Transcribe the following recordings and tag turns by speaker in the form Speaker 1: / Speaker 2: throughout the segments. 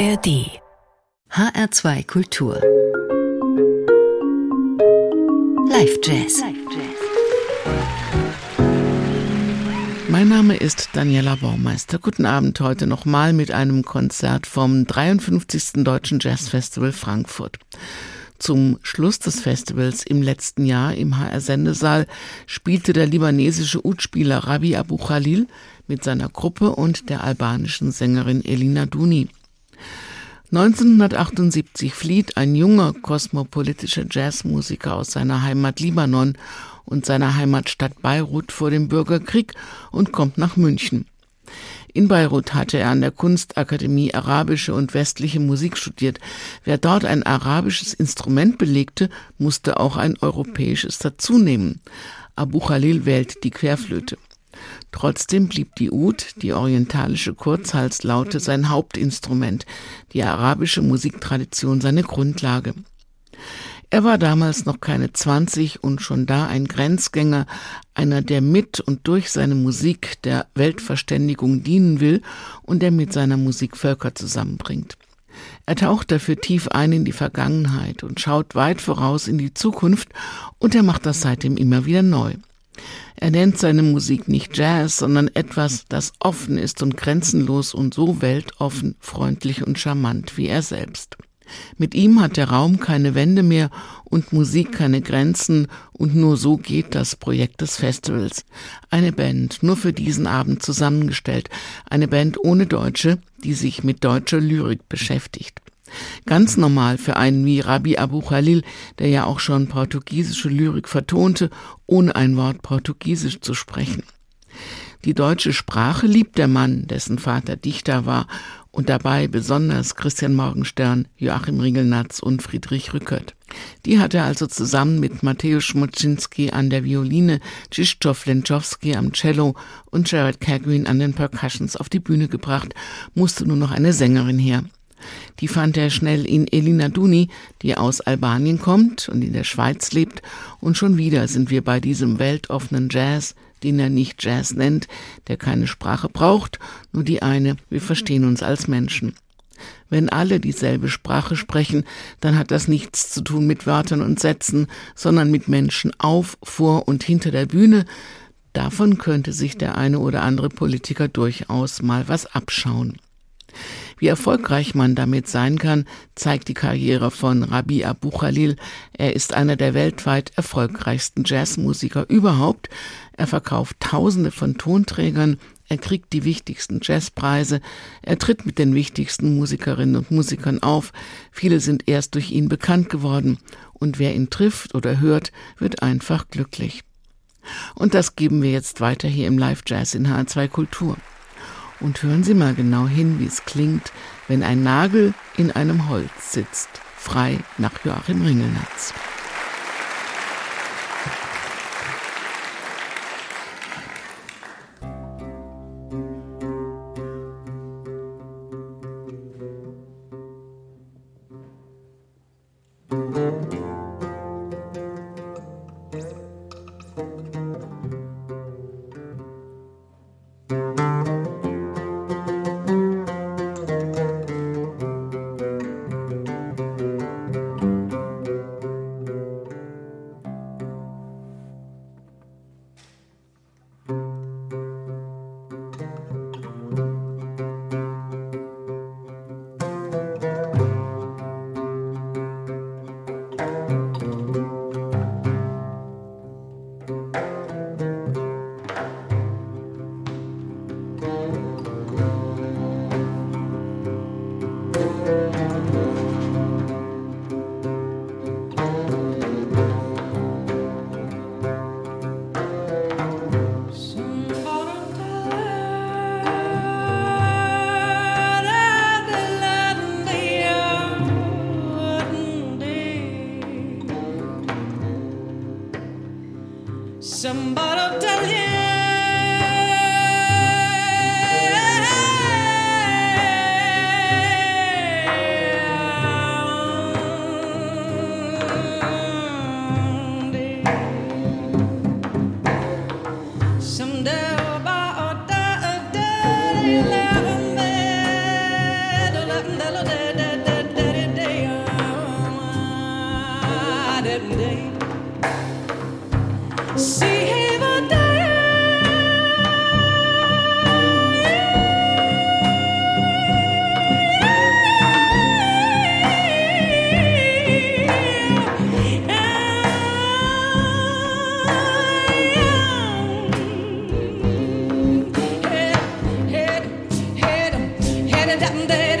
Speaker 1: ARD HR2 Kultur Live Jazz
Speaker 2: Mein Name ist Daniela Baumeister. Guten Abend heute nochmal mit einem Konzert vom 53. Deutschen Jazzfestival Frankfurt. Zum Schluss des Festivals im letzten Jahr im HR-Sendesaal spielte der libanesische Utspieler Rabi Abu Khalil mit seiner Gruppe und der albanischen Sängerin Elina Duni. 1978 flieht ein junger kosmopolitischer Jazzmusiker aus seiner Heimat Libanon und seiner Heimatstadt Beirut vor dem Bürgerkrieg und kommt nach München. In Beirut hatte er an der Kunstakademie arabische und westliche Musik studiert. Wer dort ein arabisches Instrument belegte, musste auch ein europäisches dazunehmen. Abu Khalil wählt die Querflöte. Trotzdem blieb die Ud, die orientalische Kurzhalslaute, sein Hauptinstrument, die arabische Musiktradition seine Grundlage. Er war damals noch keine 20 und schon da ein Grenzgänger, einer, der mit und durch seine Musik der Weltverständigung dienen will und der mit seiner Musik Völker zusammenbringt. Er taucht dafür tief ein in die Vergangenheit und schaut weit voraus in die Zukunft und er macht das seitdem immer wieder neu. Er nennt seine Musik nicht Jazz, sondern etwas, das offen ist und grenzenlos und so weltoffen, freundlich und charmant wie er selbst. Mit ihm hat der Raum keine Wände mehr und Musik keine Grenzen und nur so geht das Projekt des Festivals. Eine Band nur für diesen Abend zusammengestellt, eine Band ohne Deutsche, die sich mit deutscher Lyrik beschäftigt. Ganz normal für einen wie Rabbi Abu Khalil, der ja auch schon portugiesische Lyrik vertonte, ohne ein Wort Portugiesisch zu sprechen. Die deutsche Sprache liebt der Mann, dessen Vater Dichter war, und dabei besonders Christian Morgenstern, Joachim Ringelnatz und Friedrich Rückert. Die hat er also zusammen mit Mateusz Schmuczynski an der Violine, Krzysztof Lenczowski am Cello und Jared Cagwin an den Percussions auf die Bühne gebracht, musste nur noch eine Sängerin her. Die fand er schnell in Elina Duni, die aus Albanien kommt und in der Schweiz lebt. Und schon wieder sind wir bei diesem weltoffenen Jazz, den er nicht Jazz nennt, der keine Sprache braucht, nur die eine, wir verstehen uns als Menschen. Wenn alle dieselbe Sprache sprechen, dann hat das nichts zu tun mit Wörtern und Sätzen, sondern mit Menschen auf, vor und hinter der Bühne. Davon könnte sich der eine oder andere Politiker durchaus mal was abschauen. Wie erfolgreich man damit sein kann, zeigt die Karriere von Rabi Abu Khalil. Er ist einer der weltweit erfolgreichsten Jazzmusiker überhaupt. Er verkauft Tausende von Tonträgern, er kriegt die wichtigsten Jazzpreise, er tritt mit den wichtigsten Musikerinnen und Musikern auf. Viele sind erst durch ihn bekannt geworden. Und wer ihn trifft oder hört, wird einfach glücklich. Und das geben wir jetzt weiter hier im Live Jazz in H2 Kultur. Und hören Sie mal genau hin, wie es klingt, wenn ein Nagel in einem Holz sitzt, frei nach Joachim Ringelnatz.
Speaker 3: and da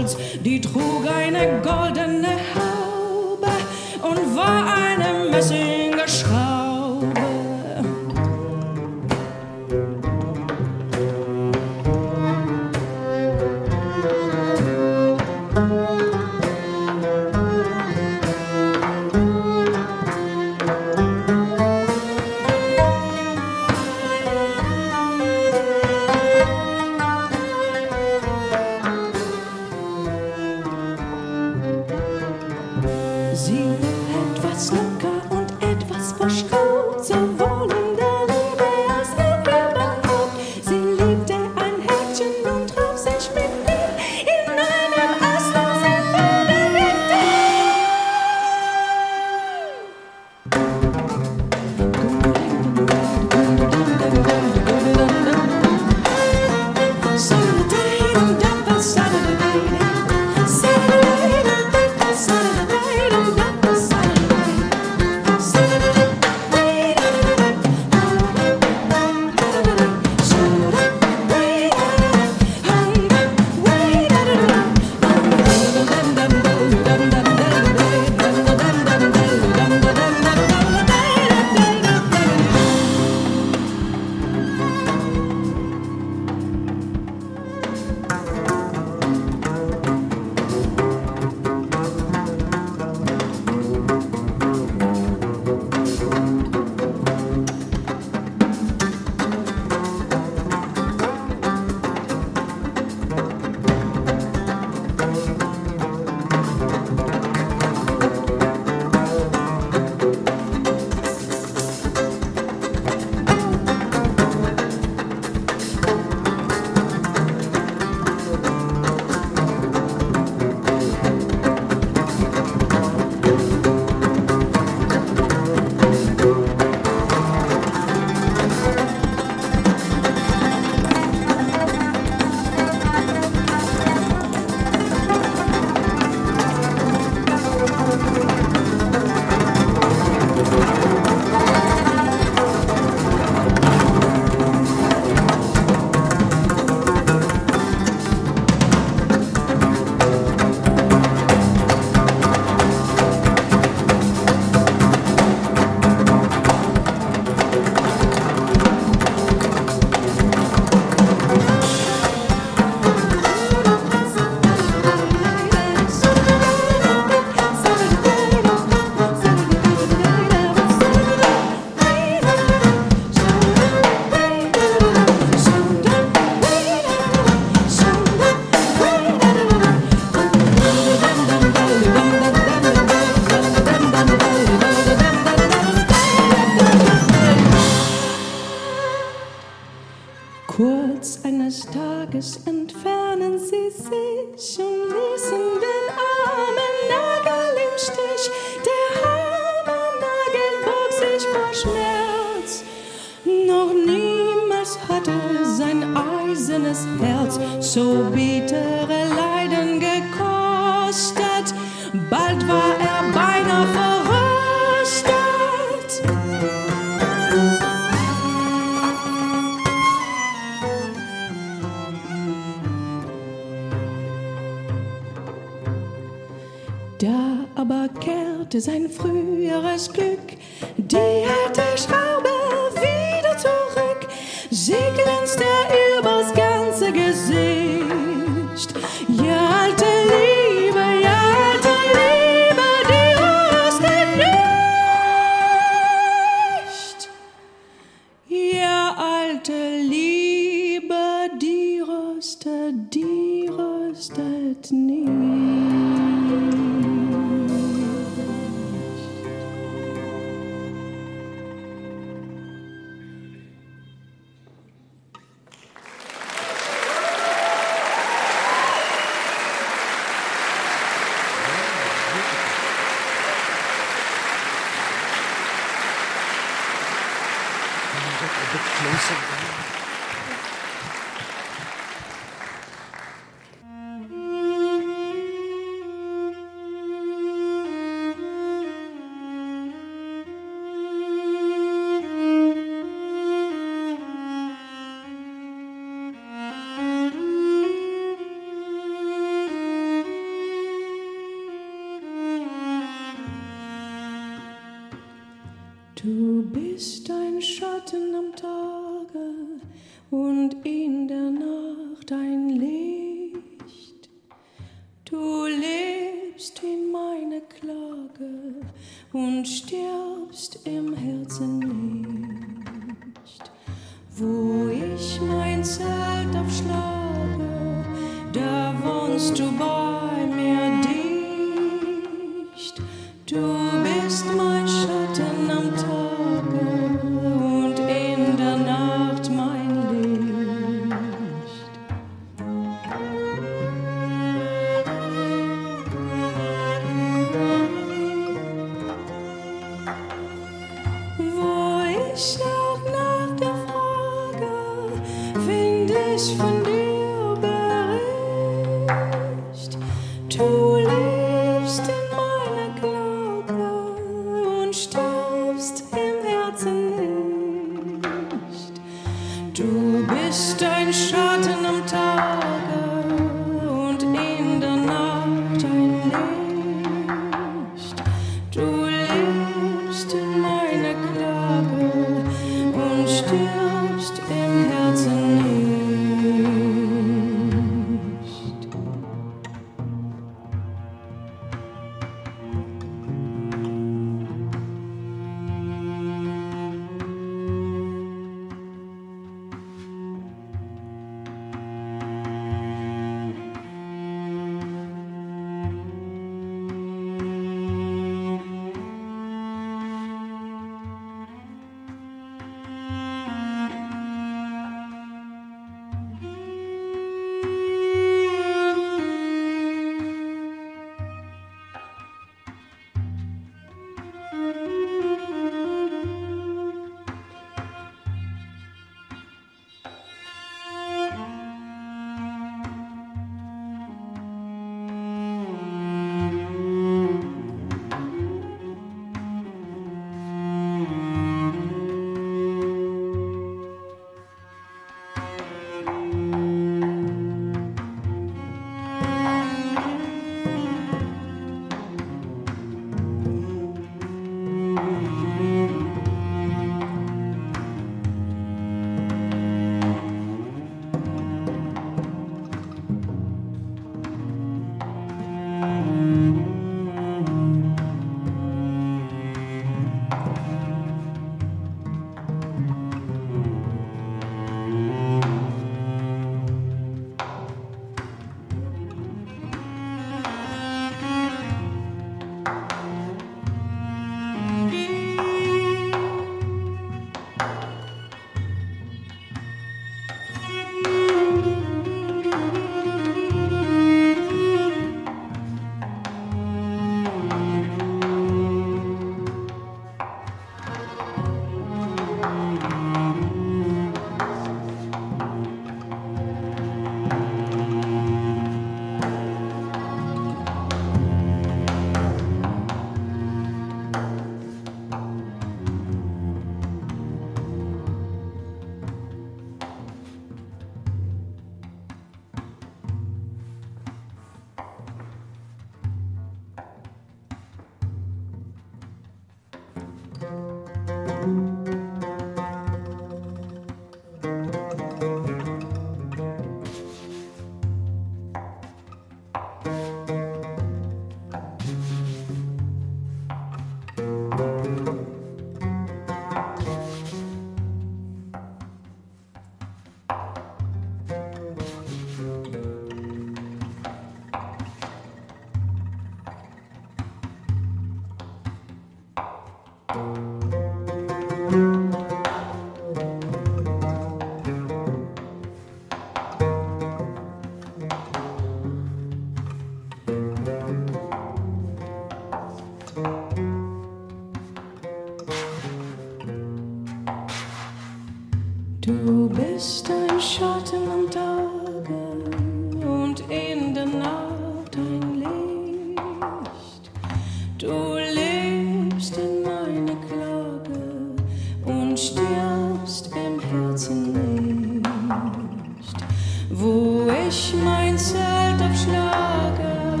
Speaker 3: ich mein Zelt aufschlage,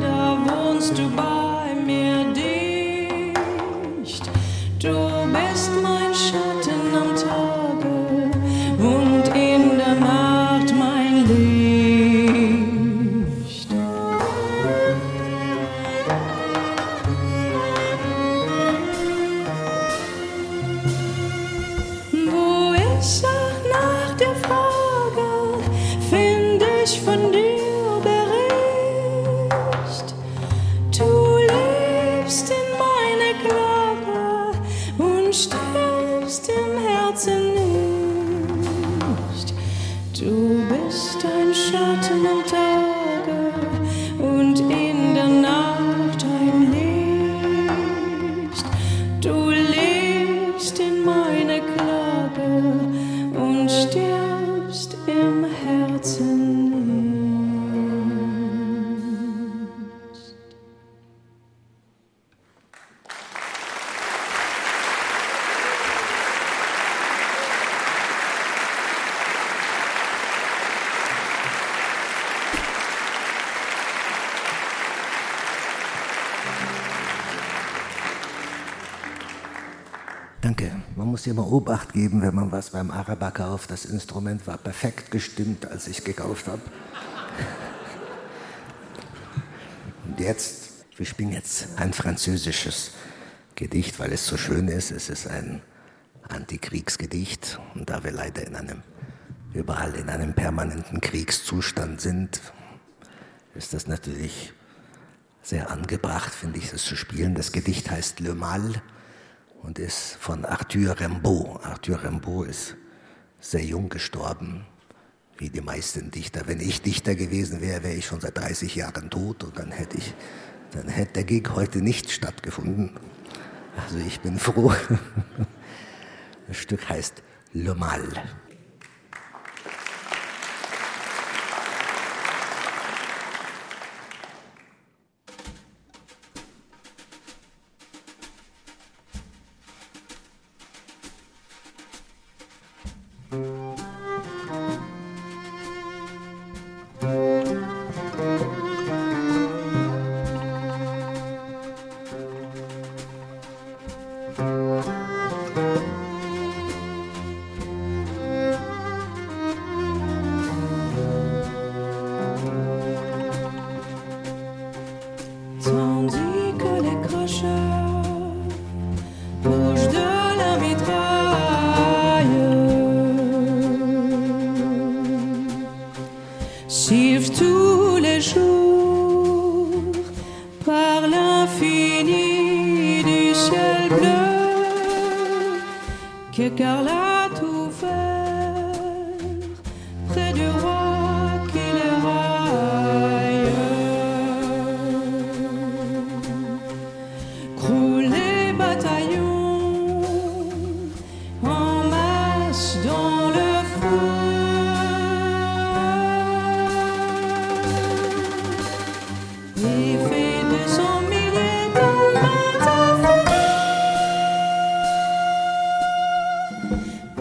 Speaker 3: da wohnst du bei
Speaker 4: Obacht geben, wenn man was beim Araber kauft. Das Instrument war perfekt gestimmt, als ich gekauft habe. Und jetzt, wir spielen jetzt ein französisches Gedicht, weil es so schön ist. Es ist ein Antikriegsgedicht. Und da wir leider in einem, überall in einem permanenten Kriegszustand sind, ist das natürlich sehr angebracht, finde ich, das zu spielen. Das Gedicht heißt Le Mal und ist von Arthur Rimbaud. Arthur Rimbaud ist sehr jung gestorben, wie die meisten Dichter. Wenn ich Dichter gewesen wäre, wäre ich schon seit 30 Jahren tot und dann hätte ich, dann hätte der Gig heute nicht stattgefunden. Also ich bin froh. Das Stück heißt Le Mal.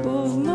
Speaker 3: of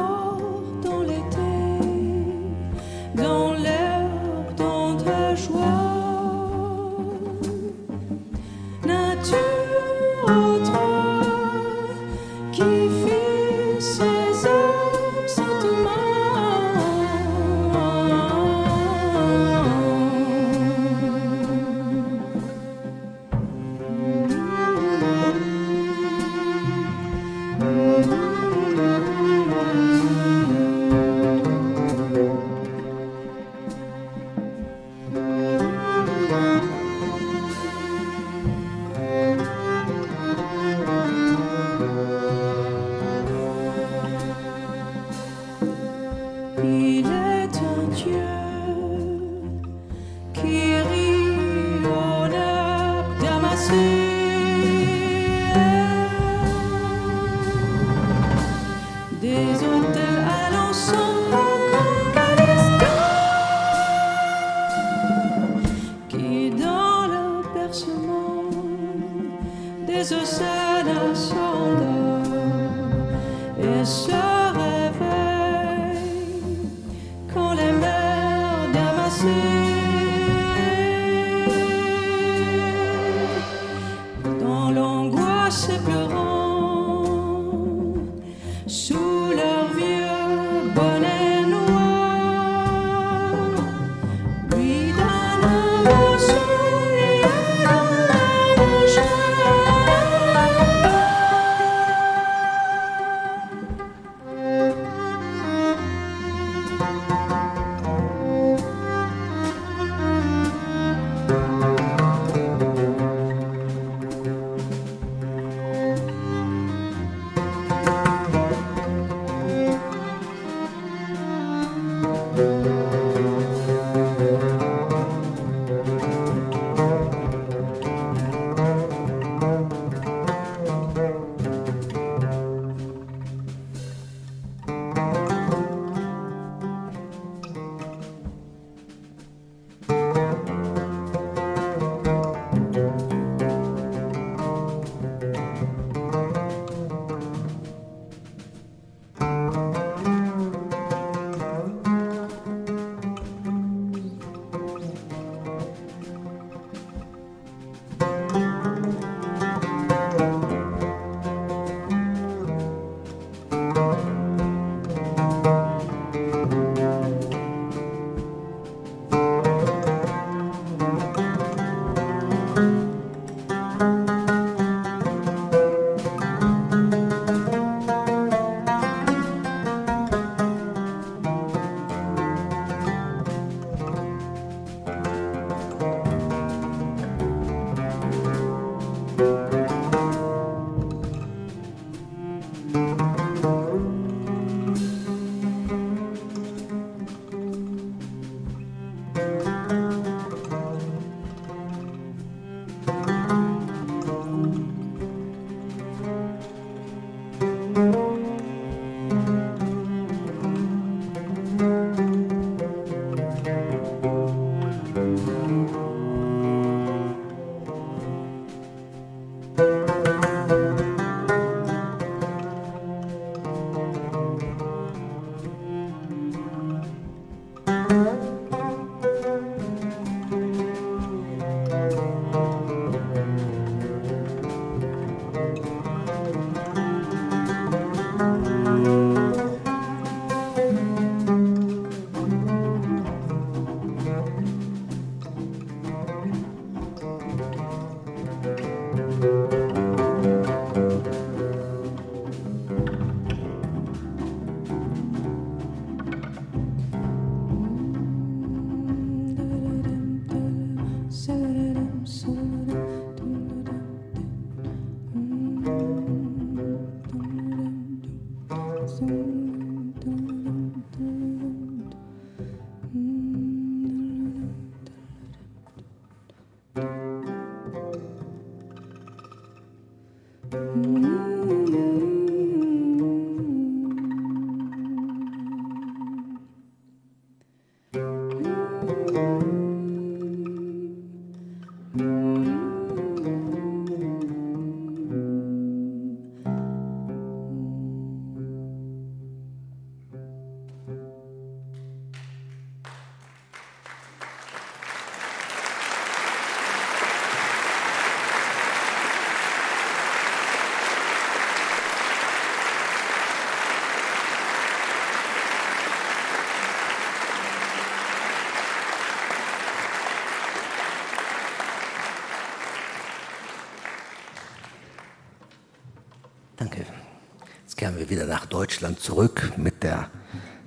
Speaker 3: wieder nach Deutschland zurück mit, der,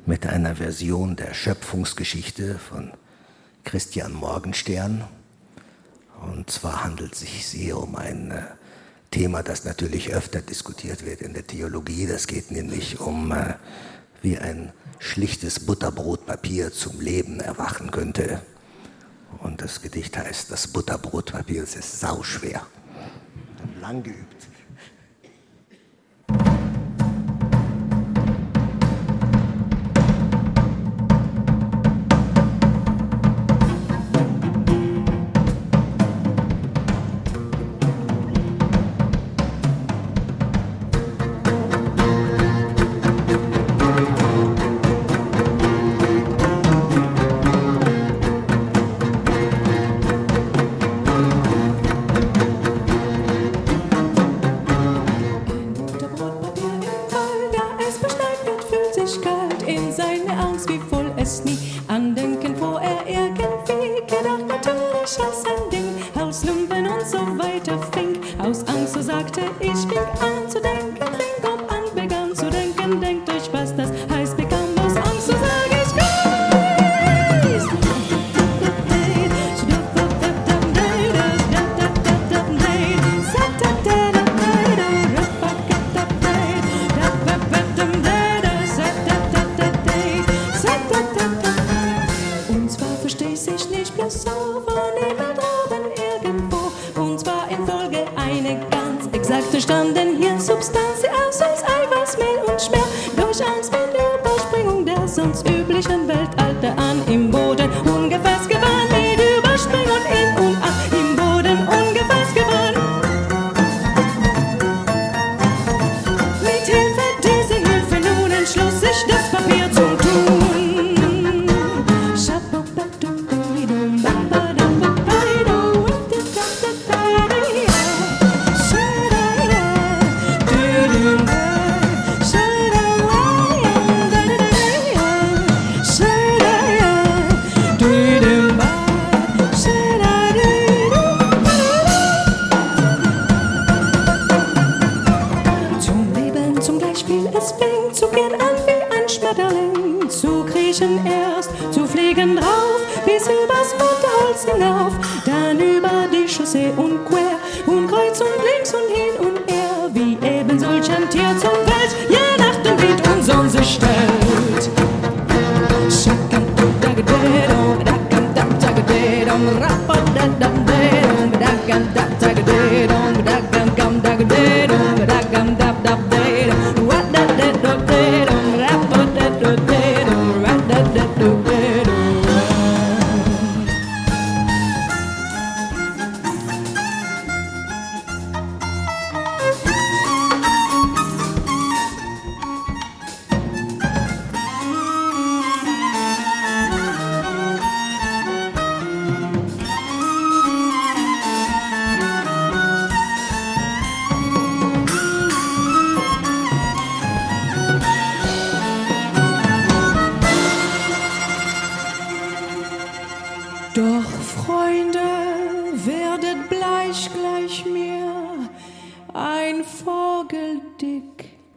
Speaker 3: mit einer Version der Schöpfungsgeschichte von Christian Morgenstern. Und zwar handelt es sich hier um ein äh, Thema, das natürlich öfter diskutiert wird in der Theologie. Das geht nämlich um, äh, wie ein schlichtes Butterbrotpapier zum Leben erwachen könnte. Und das Gedicht heißt, das Butterbrotpapier ist sauschwer. Lang geübt.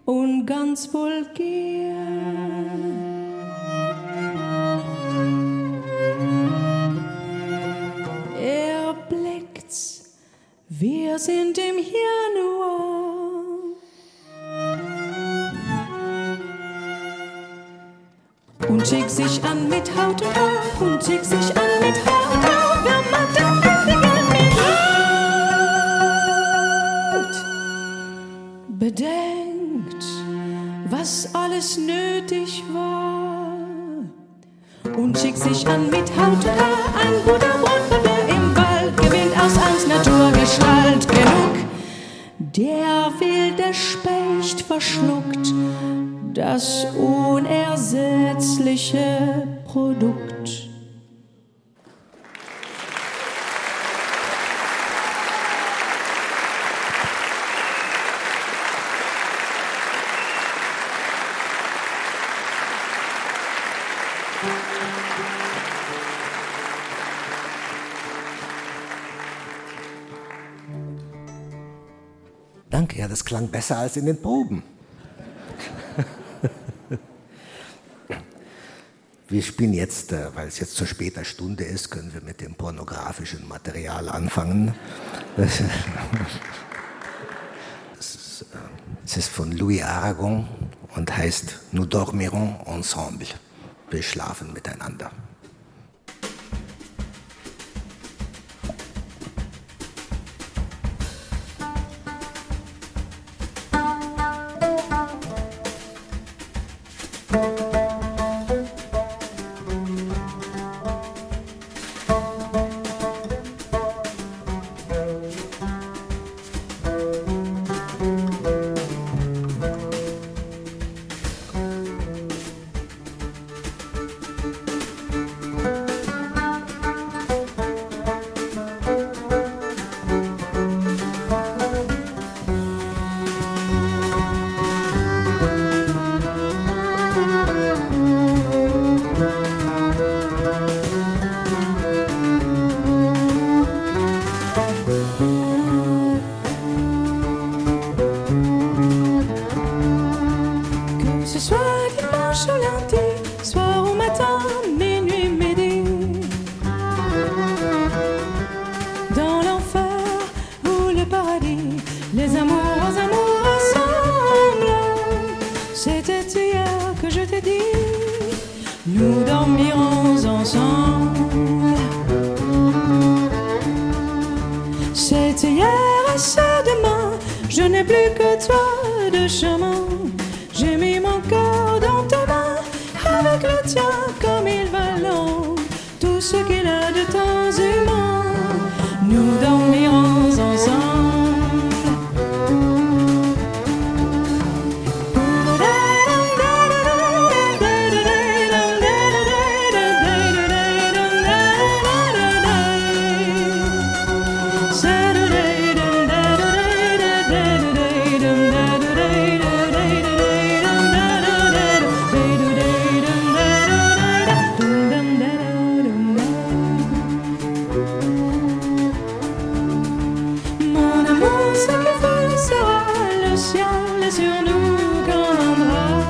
Speaker 3: Und ganz vulgär. Er blickt's, wir sind im Januar. Und schickt sich an mit Haut und Haar und schickt sich an Und schickt sich an mit Haut und Haar ein guter der im Wald gewinnt aus Angst Naturgestalt genug. Der wilde Specht verschluckt das unersetzliche Produkt.
Speaker 4: Besser als in den Proben. Wir spielen jetzt, äh, weil es jetzt zu später Stunde ist, können wir mit dem pornografischen Material anfangen. Äh, es ist von Louis Aragon und heißt Nous dormirons ensemble. Wir schlafen miteinander.
Speaker 3: ce que veut sera le ciel et sur nous grand bras.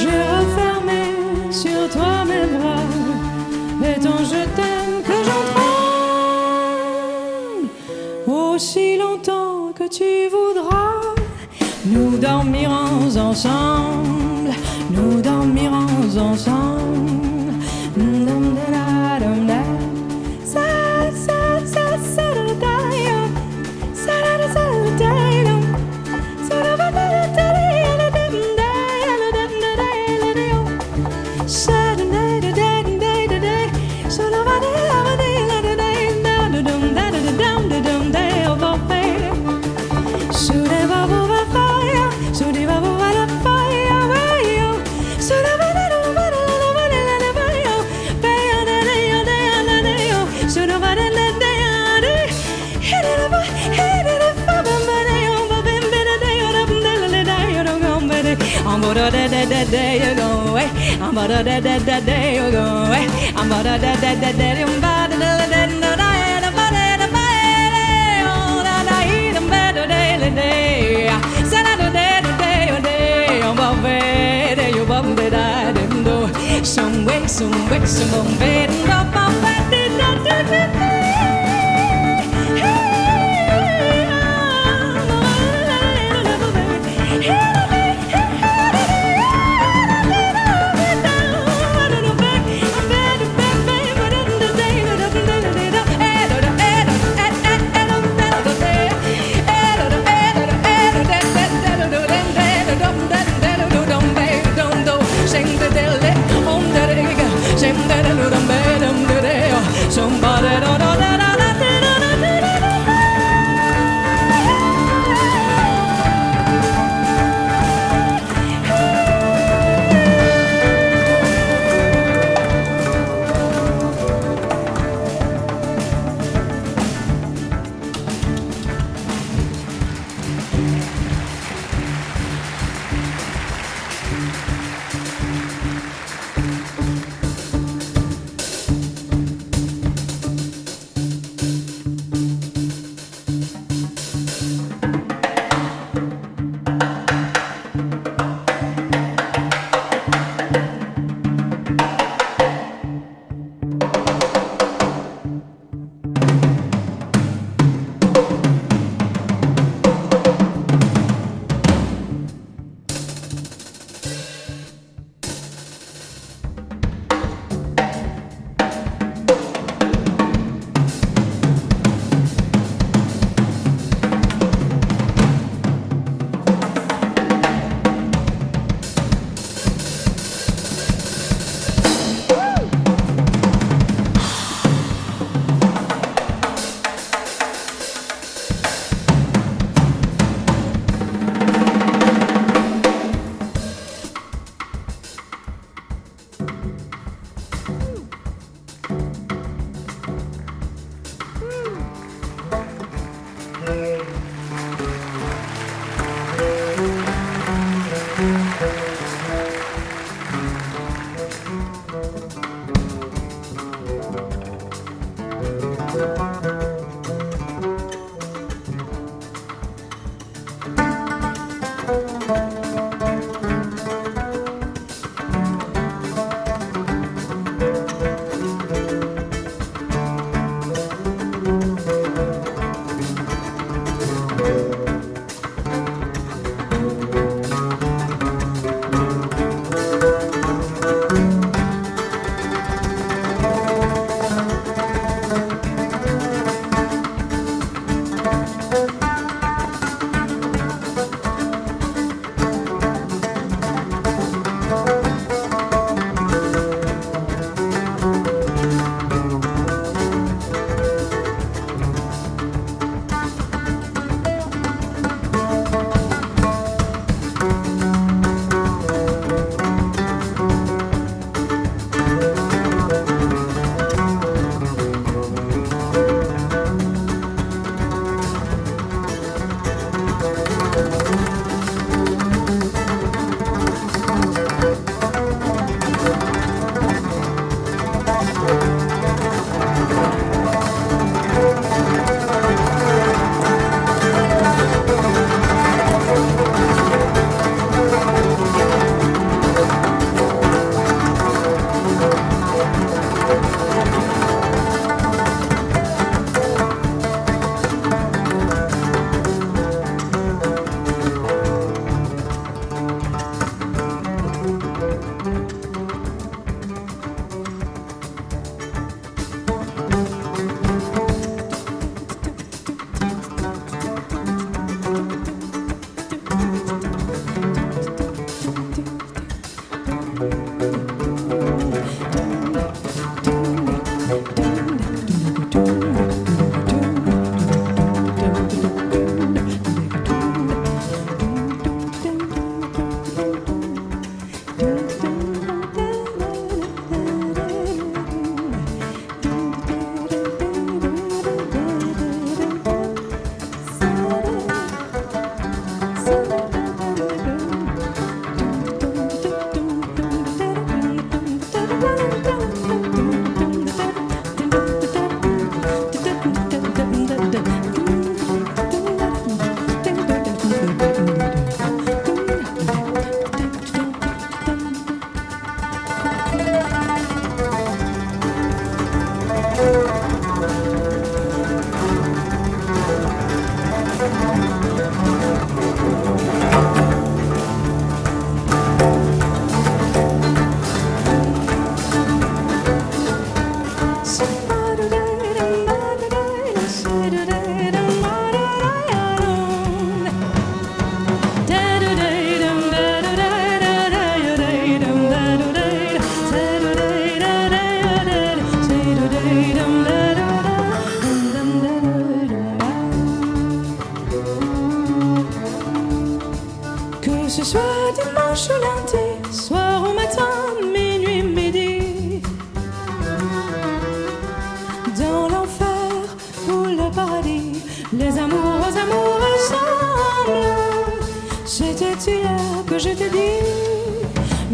Speaker 3: J'ai refermé sur toi mes bras, mais tant je t'aime que j'entraîne aussi longtemps que tu voudras. Nous dormirons ensemble, nous dormirons ensemble. da da da da day you go I'm ba da da da da da dum ba da da da da da da ba da da ba da oh da da da ba da da da da sa da da da da da da oh ba ve da you ba da da da do some way some way some ba da ba ba da da da da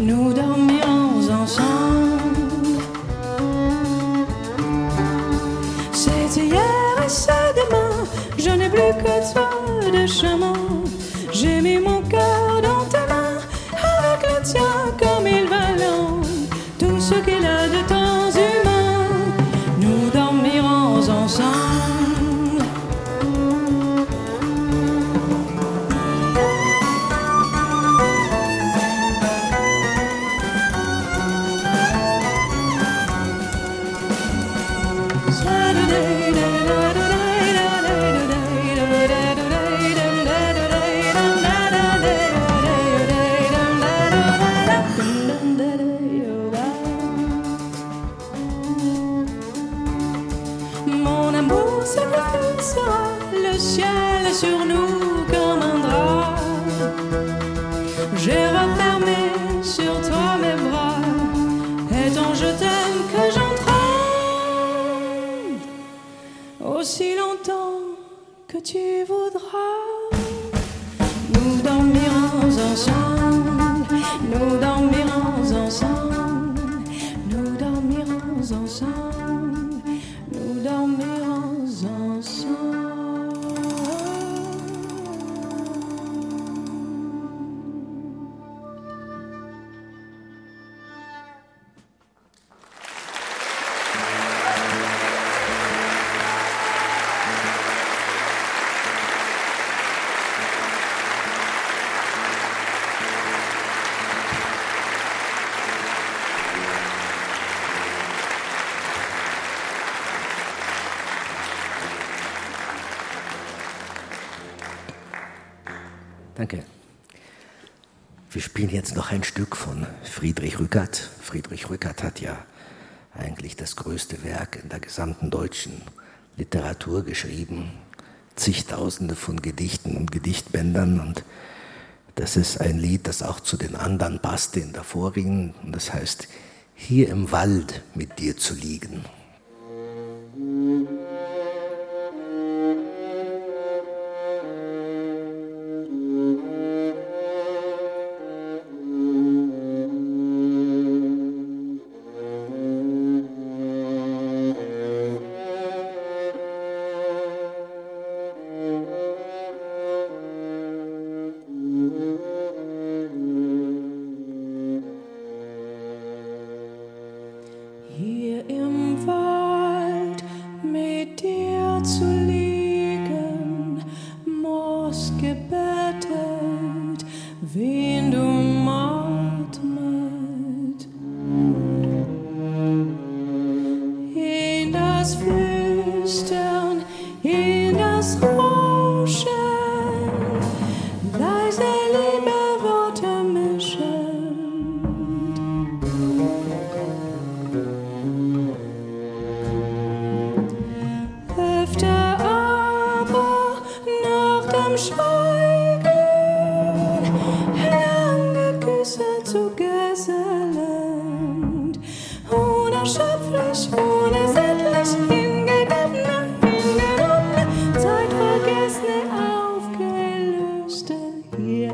Speaker 3: nous dormirons ensemble. C'est hier et c'est demain, je n'ai plus que toi de chemin.
Speaker 4: Danke. Wir spielen jetzt noch ein Stück von Friedrich Rückert. Friedrich Rückert hat ja eigentlich das größte Werk in der gesamten deutschen Literatur geschrieben. Zigtausende von Gedichten und Gedichtbändern. Und das ist ein Lied, das auch zu den anderen passte in der vorigen. Und das heißt, hier im Wald mit dir zu liegen.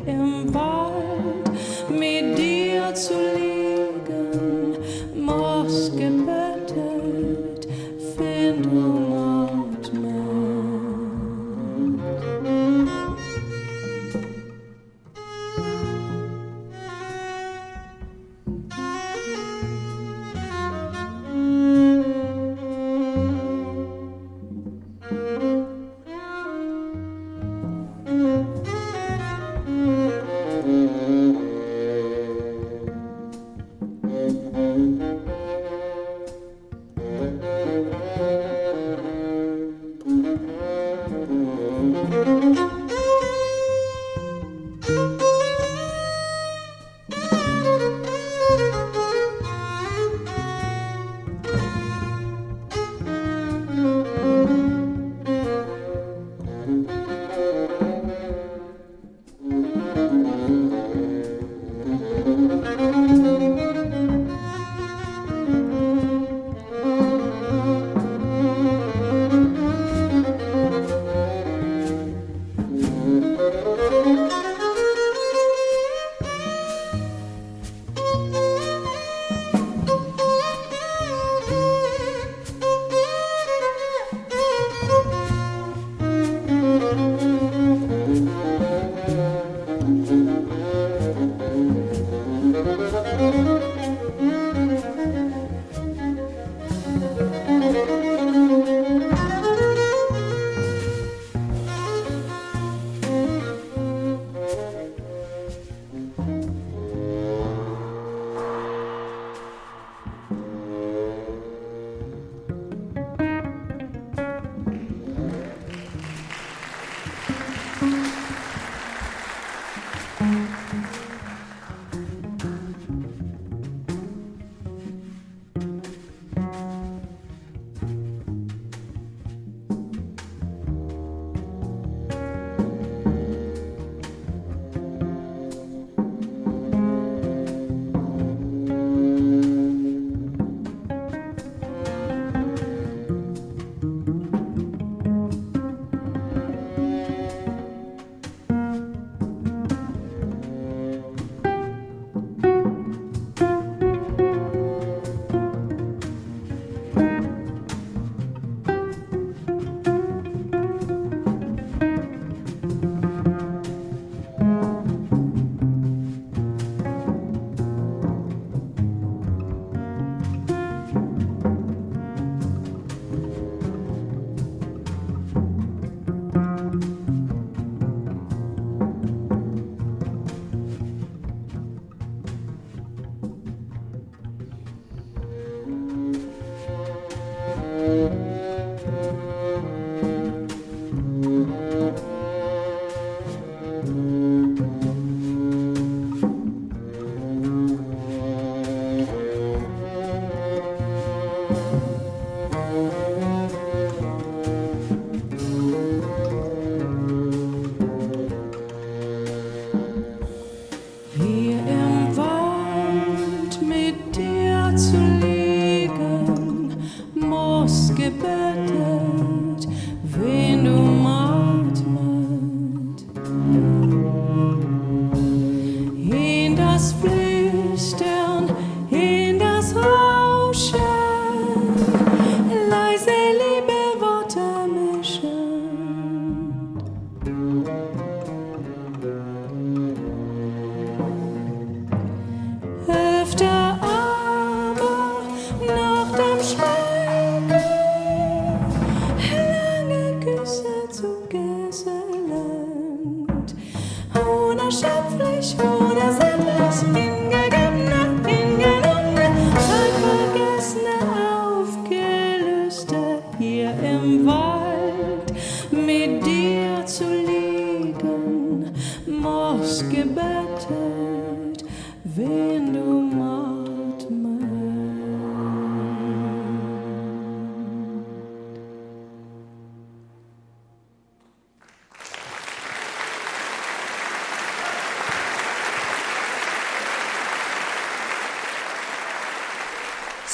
Speaker 3: Hier im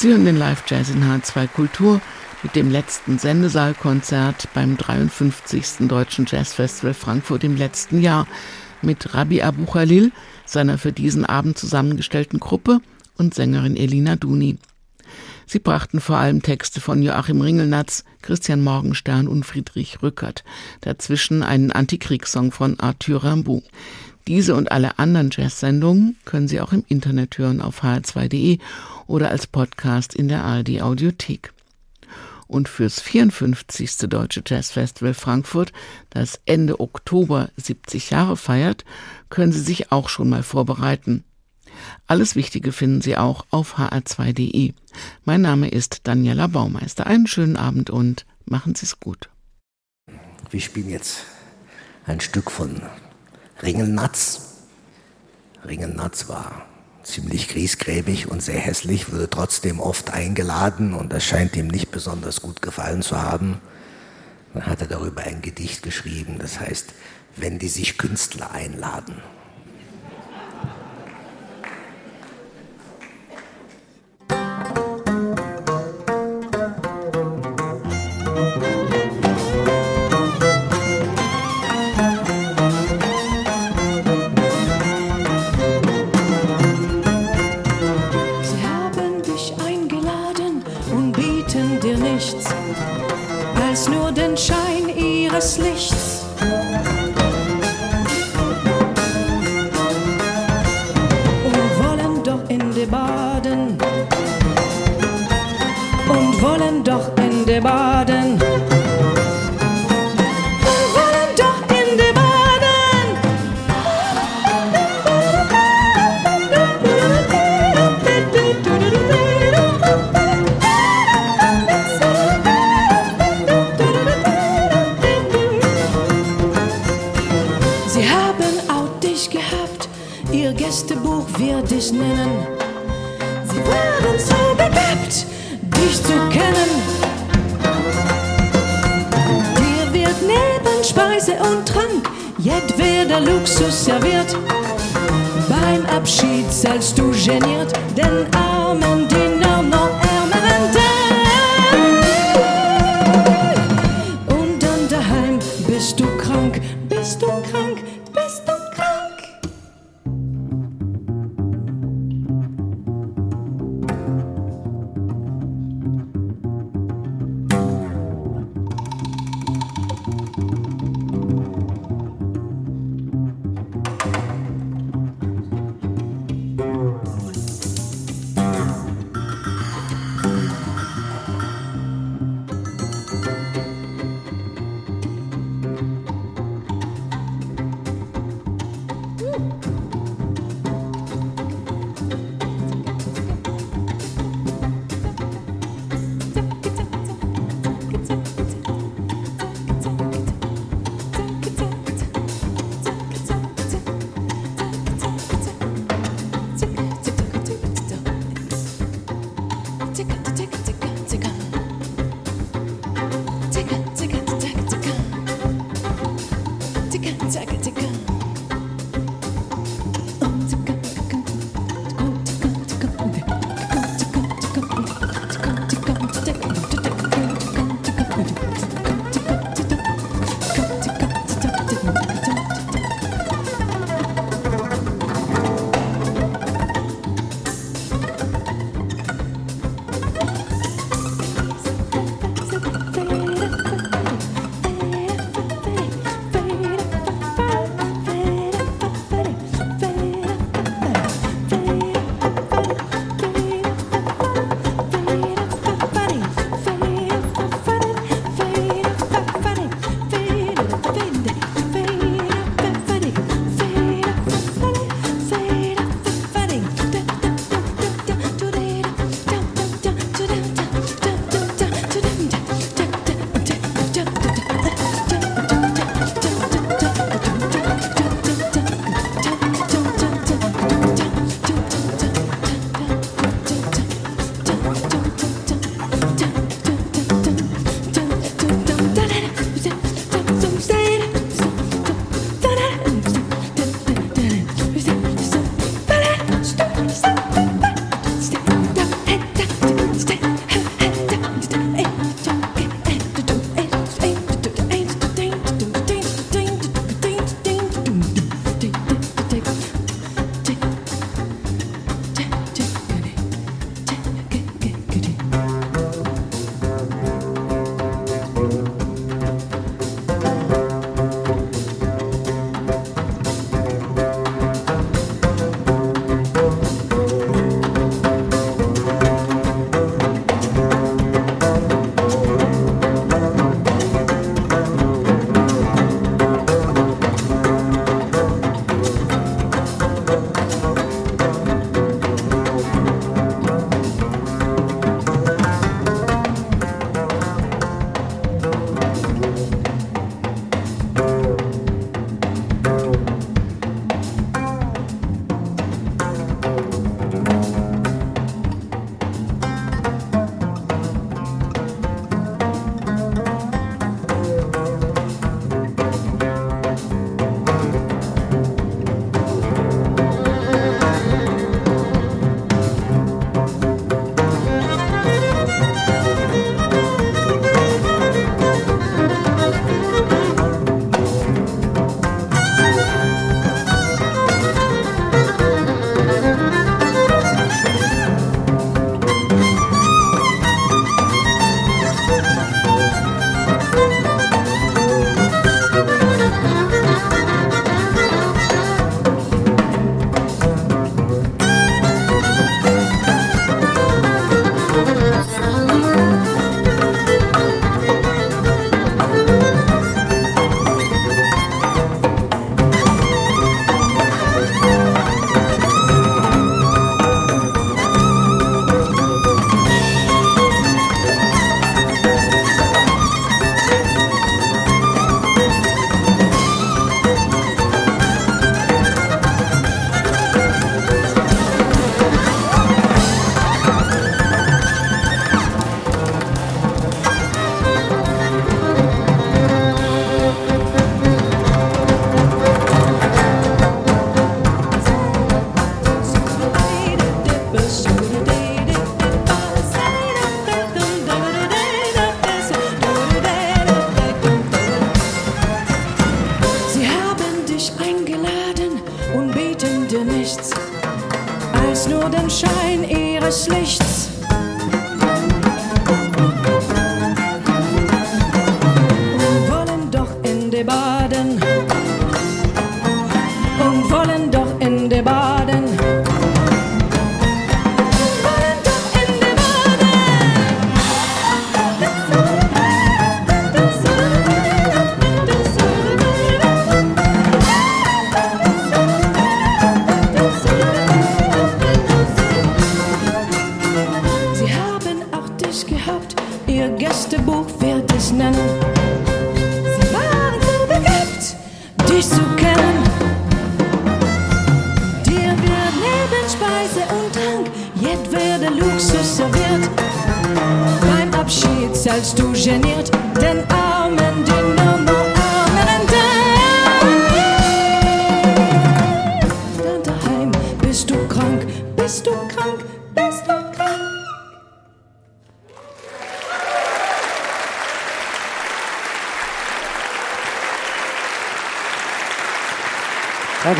Speaker 2: Sie hören den Live-Jazz in H2 Kultur mit dem letzten Sendesaalkonzert beim 53. Deutschen Jazzfestival Frankfurt im letzten Jahr mit Rabbi Abu Khalil, seiner für diesen Abend zusammengestellten Gruppe und Sängerin Elina Duni. Sie brachten vor allem Texte von Joachim Ringelnatz, Christian Morgenstern und Friedrich Rückert, dazwischen einen Antikriegssong von Arthur Rimbaud. Diese und alle anderen Jazz-Sendungen können Sie auch im Internet hören auf hr2.de oder als Podcast in der ARD Audiothek. Und fürs 54. Deutsche Jazz Festival Frankfurt, das Ende Oktober 70 Jahre feiert, können Sie sich auch schon mal vorbereiten. Alles Wichtige finden Sie auch auf hr2.de. Mein Name ist Daniela Baumeister. Einen schönen Abend und machen Sie es gut.
Speaker 4: Wir spielen jetzt ein Stück von Ringelnatz. Ringelnatz war ziemlich griesgräbig und sehr hässlich, wurde trotzdem oft eingeladen und das scheint ihm nicht besonders gut gefallen zu haben. Dann hat er darüber ein Gedicht geschrieben, das heißt, wenn die sich Künstler einladen.
Speaker 3: Nennen. Sie waren so begabt, dich zu kennen. Dir wird neben Speise und Trank jedweder Luxus serviert. Beim Abschied zahlst du geniert den armen Diener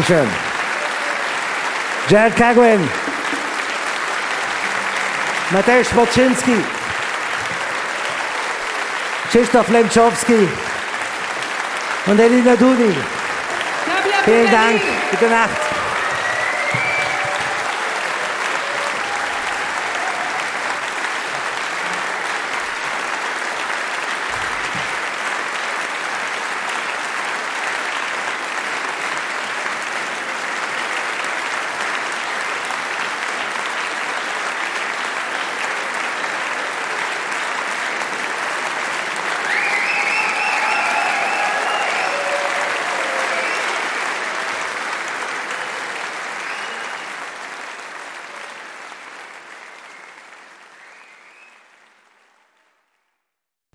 Speaker 5: Dankeschön. Jared Cagwin. Mateusz Boczynski. Krzysztof Lemczowski. Und Elina Dudin. Vielen Dank. Gute Nacht.